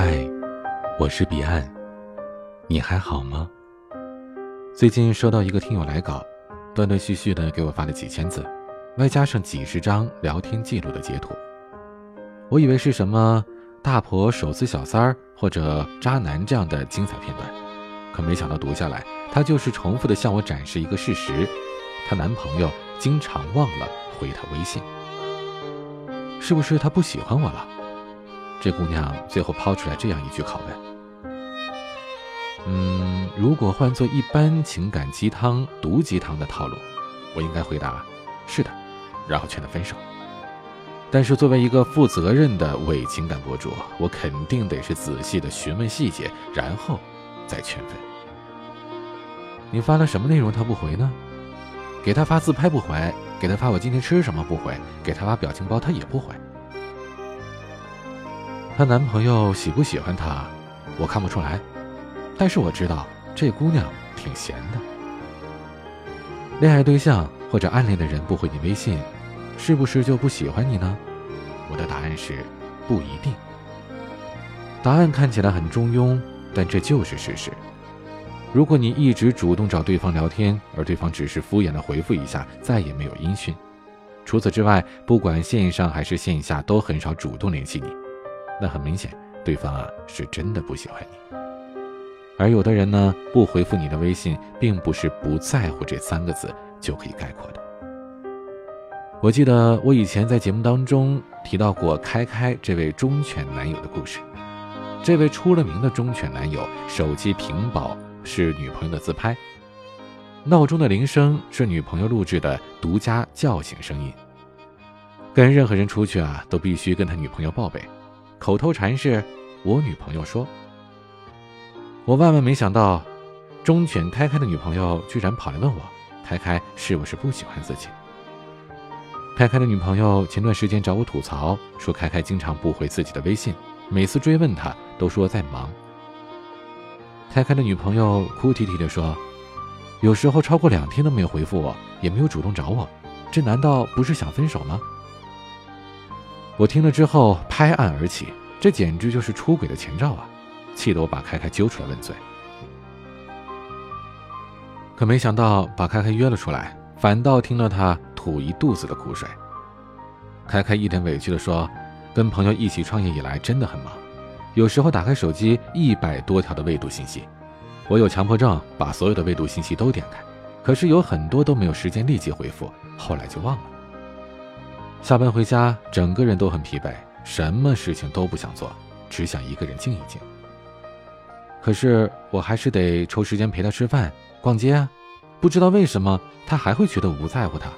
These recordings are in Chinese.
嗨，我是彼岸，你还好吗？最近收到一个听友来稿，断断续续的给我发了几千字，外加上几十张聊天记录的截图。我以为是什么大婆手撕小三儿或者渣男这样的精彩片段，可没想到读下来，她就是重复的向我展示一个事实：她男朋友经常忘了回她微信。是不是他不喜欢我了？这姑娘最后抛出来这样一句拷问：“嗯，如果换做一般情感鸡汤、毒鸡汤的套路，我应该回答是的，然后劝他分手。但是作为一个负责任的伪情感博主，我肯定得是仔细的询问细节，然后再劝分。你发了什么内容他不回呢？给他发自拍不回，给他发我今天吃什么不回，给他发表情包他也不回。”她男朋友喜不喜欢她，我看不出来，但是我知道这姑娘挺闲的。恋爱对象或者暗恋的人不回你微信，是不是就不喜欢你呢？我的答案是不一定。答案看起来很中庸，但这就是事实。如果你一直主动找对方聊天，而对方只是敷衍的回复一下，再也没有音讯，除此之外，不管线上还是线下，都很少主动联系你。那很明显，对方啊是真的不喜欢你。而有的人呢，不回复你的微信，并不是不在乎这三个字就可以概括的。我记得我以前在节目当中提到过开开这位忠犬男友的故事。这位出了名的忠犬男友，手机屏保是女朋友的自拍，闹钟的铃声是女朋友录制的独家叫醒声音。跟任何人出去啊，都必须跟他女朋友报备。口头禅是：“我女朋友说。”我万万没想到，忠犬开开的女朋友居然跑来问我：“开开是不是不喜欢自己？”开开的女朋友前段时间找我吐槽，说开开经常不回自己的微信，每次追问他都说在忙。开开的女朋友哭啼啼地说：“有时候超过两天都没有回复我，也没有主动找我，这难道不是想分手吗？”我听了之后拍案而起，这简直就是出轨的前兆啊！气得我把开开揪出来问罪。可没想到把开开约了出来，反倒听了他吐一肚子的苦水。开开一脸委屈地说：“跟朋友一起创业以来真的很忙，有时候打开手机一百多条的未读信息，我有强迫症，把所有的未读信息都点开，可是有很多都没有时间立即回复，后来就忘了。”下班回家，整个人都很疲惫，什么事情都不想做，只想一个人静一静。可是我还是得抽时间陪他吃饭、逛街啊。不知道为什么，他还会觉得我不在乎他，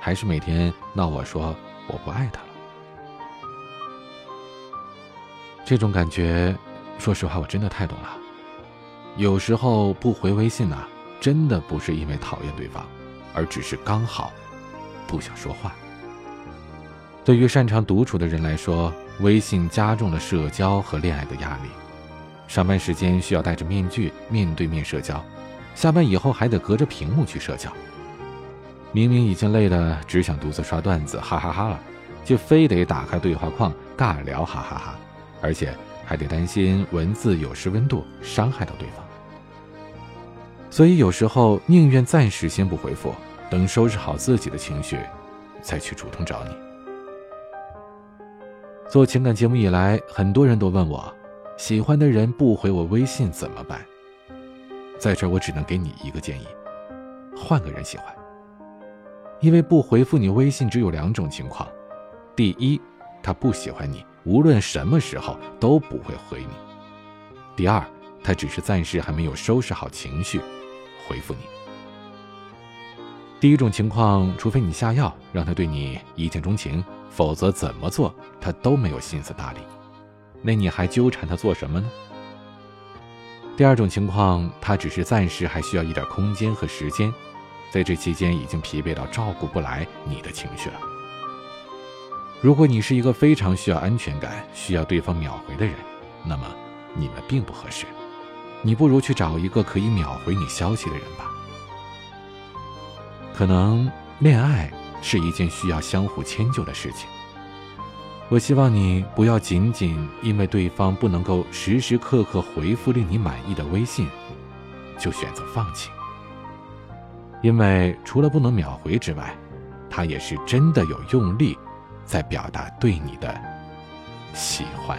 还是每天闹我说我不爱他了。这种感觉，说实话，我真的太懂了。有时候不回微信呐，真的不是因为讨厌对方，而只是刚好不想说话。对于擅长独处的人来说，微信加重了社交和恋爱的压力。上班时间需要戴着面具面对面社交，下班以后还得隔着屏幕去社交。明明已经累得只想独自刷段子，哈哈哈了，就非得打开对话框尬聊，哈哈哈，而且还得担心文字有失温度，伤害到对方。所以有时候宁愿暂时先不回复，等收拾好自己的情绪，再去主动找你。做情感节目以来，很多人都问我，喜欢的人不回我微信怎么办？在这，我只能给你一个建议：换个人喜欢。因为不回复你微信只有两种情况：第一，他不喜欢你，无论什么时候都不会回你；第二，他只是暂时还没有收拾好情绪，回复你。第一种情况，除非你下药让他对你一见钟情。否则怎么做他都没有心思搭理，那你还纠缠他做什么呢？第二种情况，他只是暂时还需要一点空间和时间，在这期间已经疲惫到照顾不来你的情绪了。如果你是一个非常需要安全感、需要对方秒回的人，那么你们并不合适，你不如去找一个可以秒回你消息的人吧。可能恋爱。是一件需要相互迁就的事情。我希望你不要仅仅因为对方不能够时时刻刻回复令你满意的微信，就选择放弃。因为除了不能秒回之外，他也是真的有用力，在表达对你的喜欢。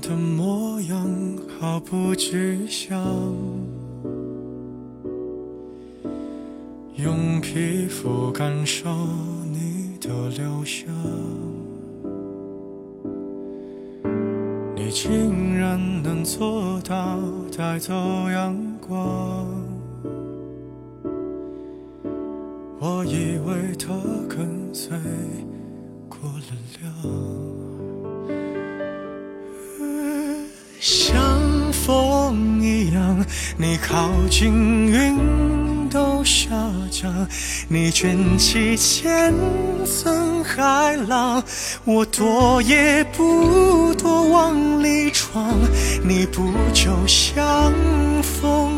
的模样毫不具象，用皮肤感受你的留香，你竟然能做到带走阳光，我以为它跟随过了量。风一样，你靠近云都下降，你卷起千层海浪，我躲也不躲往里闯，你不就像风？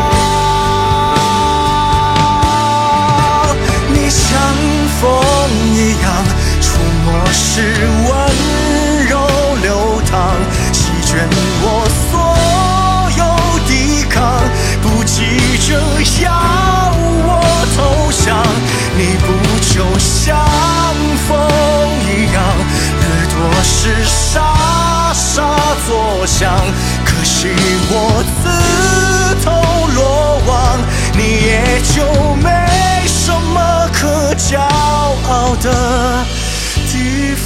是。